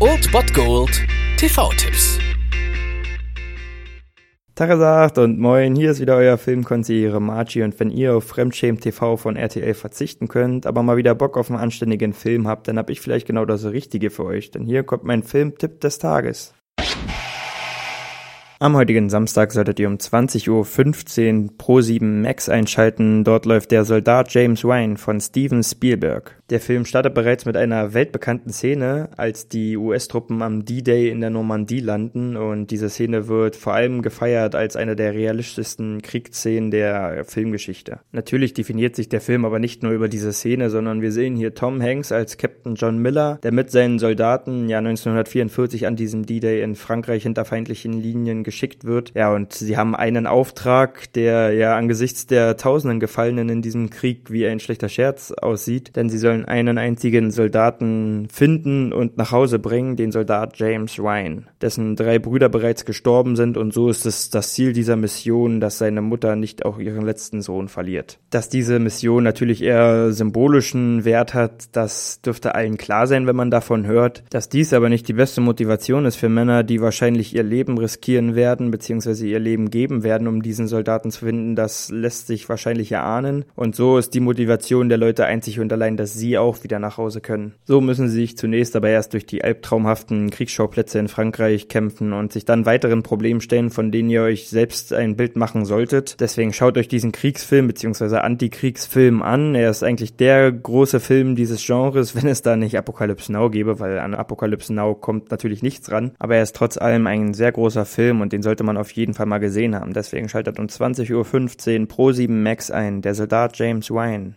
Old Bot Gold TV-Tipps. Tagesacht und moin, hier ist wieder euer Filmkonsigliere Margie und wenn ihr auf Fremdschämen TV von RTL verzichten könnt, aber mal wieder Bock auf einen anständigen Film habt, dann hab ich vielleicht genau das Richtige für euch, denn hier kommt mein Filmtipp des Tages. Am heutigen Samstag solltet ihr um 20.15 Uhr Pro 7 Max einschalten. Dort läuft der Soldat James Ryan von Steven Spielberg. Der Film startet bereits mit einer weltbekannten Szene, als die US-Truppen am D-Day in der Normandie landen und diese Szene wird vor allem gefeiert als eine der realistischsten Kriegsszenen der Filmgeschichte. Natürlich definiert sich der Film aber nicht nur über diese Szene, sondern wir sehen hier Tom Hanks als Captain John Miller, der mit seinen Soldaten ja 1944 an diesem D-Day in Frankreich hinter feindlichen Linien geschickt wird. Ja, und sie haben einen Auftrag, der ja angesichts der tausenden Gefallenen in diesem Krieg wie ein schlechter Scherz aussieht, denn sie sollen sollen einen einzigen Soldaten finden und nach Hause bringen, den Soldat James Ryan, dessen drei Brüder bereits gestorben sind und so ist es das Ziel dieser Mission, dass seine Mutter nicht auch ihren letzten Sohn verliert. Dass diese Mission natürlich eher symbolischen Wert hat, das dürfte allen klar sein, wenn man davon hört. Dass dies aber nicht die beste Motivation ist für Männer, die wahrscheinlich ihr Leben riskieren werden, beziehungsweise ihr Leben geben werden, um diesen Soldaten zu finden, das lässt sich wahrscheinlich erahnen. Und so ist die Motivation der Leute einzig und allein, dass sie sie auch wieder nach Hause können. So müssen sie sich zunächst aber erst durch die albtraumhaften Kriegsschauplätze in Frankreich kämpfen und sich dann weiteren Problemen stellen, von denen ihr euch selbst ein Bild machen solltet. Deswegen schaut euch diesen Kriegsfilm bzw. Antikriegsfilm an. Er ist eigentlich der große Film dieses Genres, wenn es da nicht Apocalypse Now gäbe, weil an Apocalypse Now kommt natürlich nichts ran. Aber er ist trotz allem ein sehr großer Film und den sollte man auf jeden Fall mal gesehen haben. Deswegen schaltet um 20.15 Uhr Pro 7 Max ein. Der Soldat James Ryan.